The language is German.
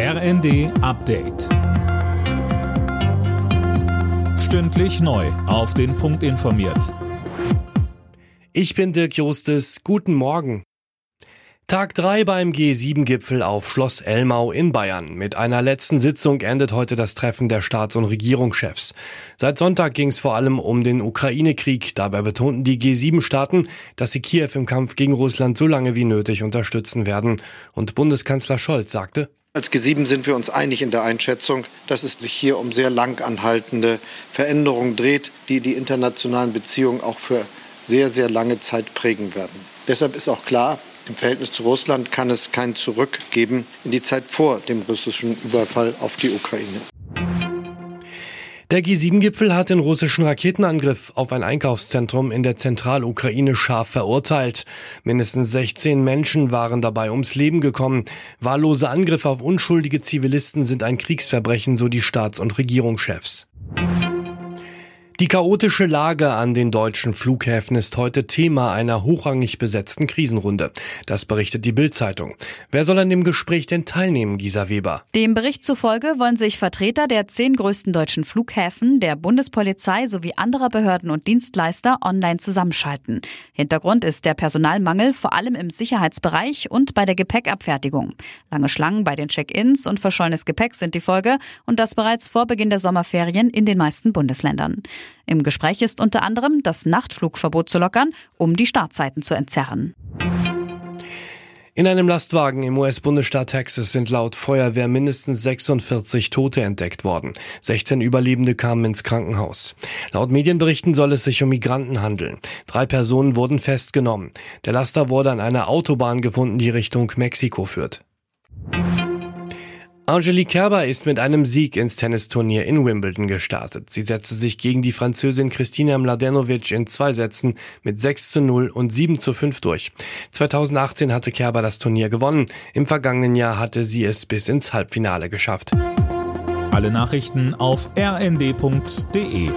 RND Update. Stündlich neu. Auf den Punkt informiert. Ich bin Dirk Jostes. Guten Morgen. Tag 3 beim G7-Gipfel auf Schloss Elmau in Bayern. Mit einer letzten Sitzung endet heute das Treffen der Staats- und Regierungschefs. Seit Sonntag ging es vor allem um den Ukraine-Krieg. Dabei betonten die G7-Staaten, dass sie Kiew im Kampf gegen Russland so lange wie nötig unterstützen werden. Und Bundeskanzler Scholz sagte, als G7 sind wir uns einig in der Einschätzung, dass es sich hier um sehr lang anhaltende Veränderungen dreht, die die internationalen Beziehungen auch für sehr, sehr lange Zeit prägen werden. Deshalb ist auch klar, im Verhältnis zu Russland kann es kein Zurück geben in die Zeit vor dem russischen Überfall auf die Ukraine. Der G7-Gipfel hat den russischen Raketenangriff auf ein Einkaufszentrum in der Zentralukraine scharf verurteilt. Mindestens 16 Menschen waren dabei ums Leben gekommen. Wahllose Angriffe auf unschuldige Zivilisten sind ein Kriegsverbrechen, so die Staats- und Regierungschefs. Die chaotische Lage an den deutschen Flughäfen ist heute Thema einer hochrangig besetzten Krisenrunde. Das berichtet die Bild-Zeitung. Wer soll an dem Gespräch denn teilnehmen, Gisa Weber? Dem Bericht zufolge wollen sich Vertreter der zehn größten deutschen Flughäfen, der Bundespolizei sowie anderer Behörden und Dienstleister online zusammenschalten. Hintergrund ist der Personalmangel vor allem im Sicherheitsbereich und bei der Gepäckabfertigung. Lange Schlangen bei den Check-ins und verschollenes Gepäck sind die Folge und das bereits vor Beginn der Sommerferien in den meisten Bundesländern. Im Gespräch ist unter anderem das Nachtflugverbot zu lockern, um die Startzeiten zu entzerren. In einem Lastwagen im US-Bundesstaat Texas sind laut Feuerwehr mindestens 46 Tote entdeckt worden. 16 Überlebende kamen ins Krankenhaus. Laut Medienberichten soll es sich um Migranten handeln. Drei Personen wurden festgenommen. Der Laster wurde an einer Autobahn gefunden, die Richtung Mexiko führt. Angelique Kerber ist mit einem Sieg ins Tennisturnier in Wimbledon gestartet. Sie setzte sich gegen die Französin Kristina Mladenovic in zwei Sätzen mit 6 zu 0 und 7 zu 5 durch. 2018 hatte Kerber das Turnier gewonnen. Im vergangenen Jahr hatte sie es bis ins Halbfinale geschafft. Alle Nachrichten auf rnd.de